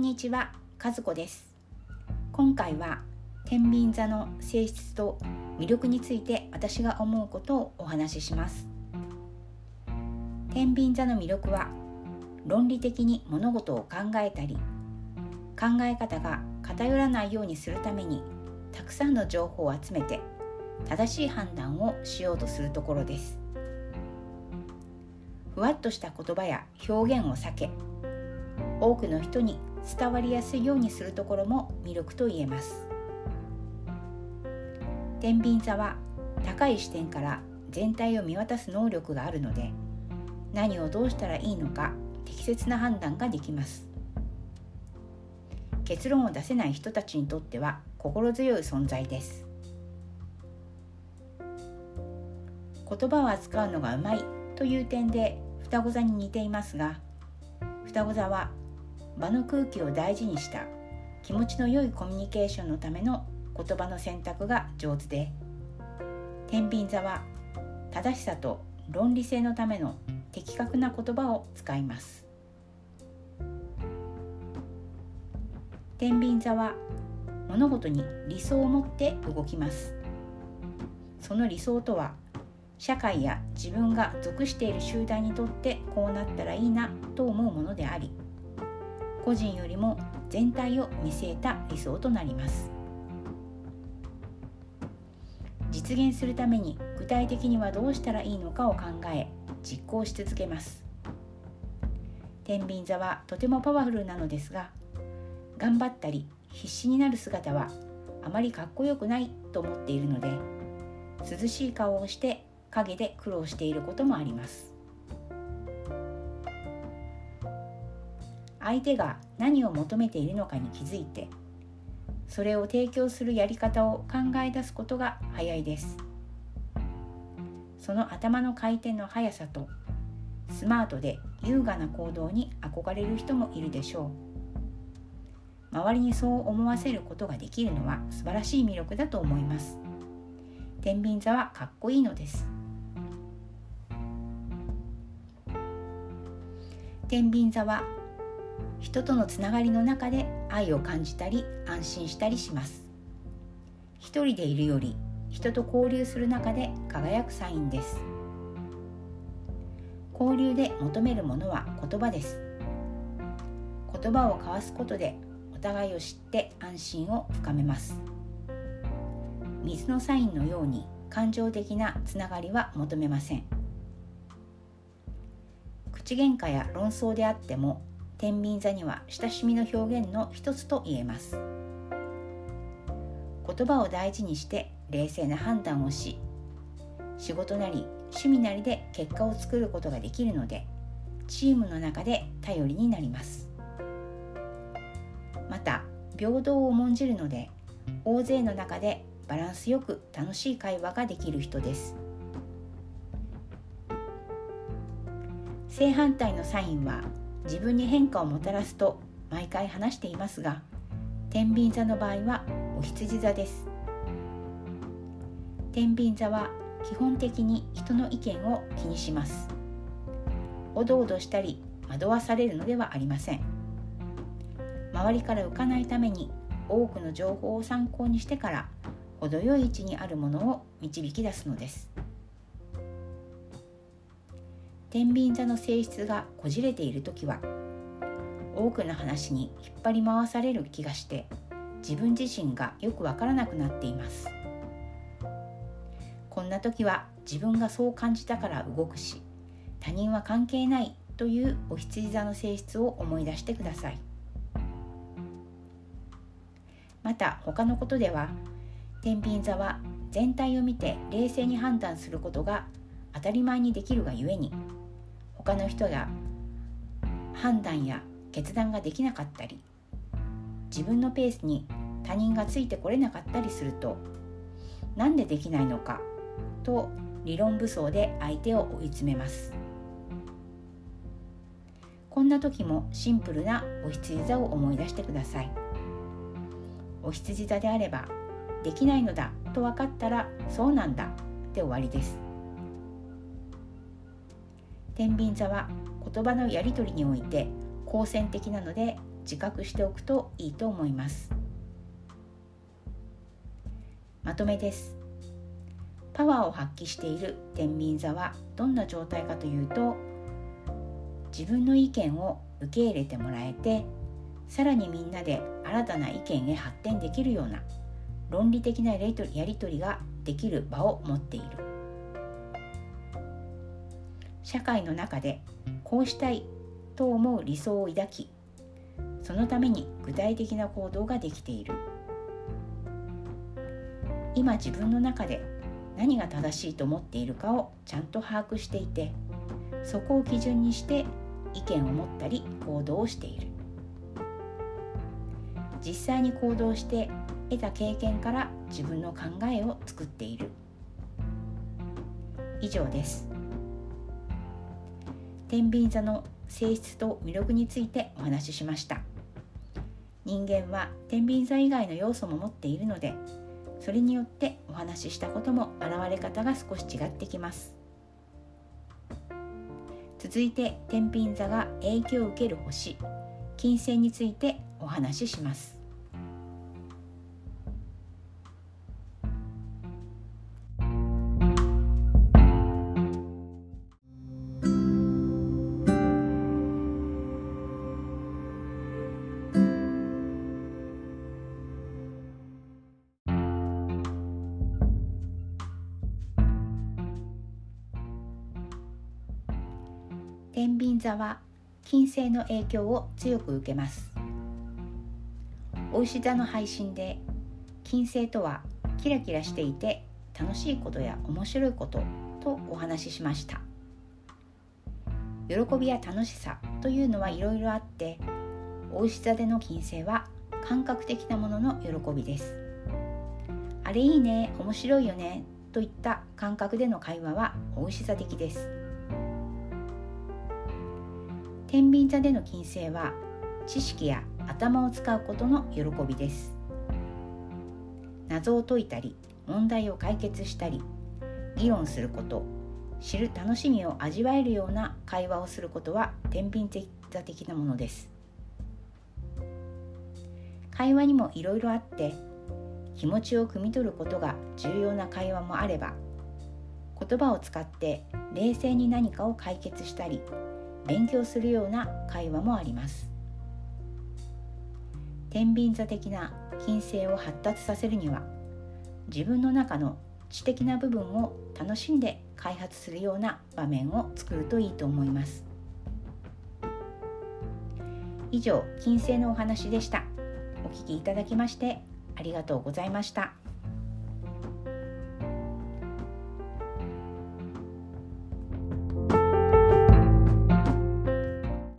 んにちは、和子です。今回は天秤座の性質と魅力について私が思うことをお話しします。天秤座の魅力は論理的に物事を考えたり考え方が偏らないようにするためにたくさんの情報を集めて正しい判断をしようとするところです。ふわっとした言葉や表現を避け多くの人に伝わりやすいようにするところも魅力と言えます。天秤座は高い視点から全体を見渡す能力があるので何をどうしたらいいのか適切な判断ができます。結論を出せない人たちにとっては心強い存在です。言葉を扱うのがうまいという点で双子座に似ていますが双子座は場の空気を大事にした気持ちの良いコミュニケーションのための言葉の選択が上手で天秤座は正しさと論理性のための的確な言葉を使います。天秤座は物事に理想を持って動きます。その理想とは社会や自分が属している集団にとってこうなったらいいなと思うものであり個人よりも全体を見据えた理想となります。実現するために具体的にはどうしたらいいのかを考え実行し続けます。天秤座はとてもパワフルなのですが頑張ったり必死になる姿はあまりかっこよくないと思っているので涼しい顔をして陰で苦労していることもあります。相手が何を求めているのかに気づいてそれを提供するやり方を考え出すことが早いです。その頭の回転の速さとスマートで優雅な行動に憧れる人もいるでしょう。周りにそう思わせることができるのは素晴らしい魅力だと思います。天秤座はかっこいいのです。天秤座は人とのつながりの中で愛を感じたり安心したりします。一人でいるより人と交流する中で輝くサインです。交流で求めるものは言葉です。言葉を交わすことでお互いを知って安心を深めます。水のサインのように感情的なつながりは求めません。口喧嘩や論争であっても天秤座には親しみの表現の一つと言えます。言葉を大事にして冷静な判断をし仕事なり趣味なりで結果を作ることができるのでチームの中で頼りになります。また平等を重んじるので大勢の中でバランスよく楽しい会話ができる人です。正反対のサインは自分に変化をもたらすと毎回話していますが天秤座の場合はお羊座です。天秤座は基本的に人の意見を気にします。おどおどしたり惑わされるのではありません。周りから浮かないために多くの情報を参考にしてから程よい位置にあるものを導き出すのです。天秤座の性質がこじれている時は多くの話に引っ張り回される気がして自分自身がよくわからなくなっています。こんな時は自分がそう感じたから動くし他人は関係ないというお羊座の性質を思い出してください。また他のことでは天秤座は全体を見て冷静に判断することが当たり前にできるがゆえに他の人が判断や決断ができなかったり自分のペースに他人がついてこれなかったりするとなんでできないのかと理論武装で相手を追い詰めます。こんな時もシンプルなお羊座を思い出してください。お羊座であればできないのだと分かったらそうなんだで終わりです。天秤座は言葉のやり取りにおいて好戦的なので自覚しておくといいと思います。まとめです。パワーを発揮している天秤座はどんな状態かというと自分の意見を受け入れてもらえてさらにみんなで新たな意見へ発展できるような論理的なやり取りができる場を持っている。社会の中でこうしたいと思う理想を抱きそのために具体的な行動ができている。今自分の中で何が正しいと思っているかをちゃんと把握していてそこを基準にして意見を持ったり行動をしている。実際に行動して得た経験から自分の考えを作っている。以上です。天秤座の性質と魅力についてお話ししました。人間は天秤座以外の要素も持っているのでそれによってお話ししたことも現れ方が少し違ってきます。続いて天秤座が影響を受ける星金星についてお話しします。天秤座は金星の影響を強く受けます。お牛座の配信で金星とはキラキラしていて楽しいことや面白いこととお話ししました。喜びや楽しさというのはいろいろあってお牛座での金星は感覚的なものの喜びです。あれいいね面白いよねといった感覚での会話はお牛座的です。天秤座での金星は知識や頭を使うことの喜びです。謎を解いたり問題を解決したり議論すること知る楽しみを味わえるような会話をすることは天秤座的なものです。会話にもいろいろあって気持ちを汲み取ることが重要な会話もあれば言葉を使って冷静に何かを解決したり勉強するような会話もあります。天秤座的な金星を発達させるには自分の中の知的な部分を楽しんで開発するような場面を作るといいと思います。以上金星のお話でした。お聞きいただきましてありがとうございました。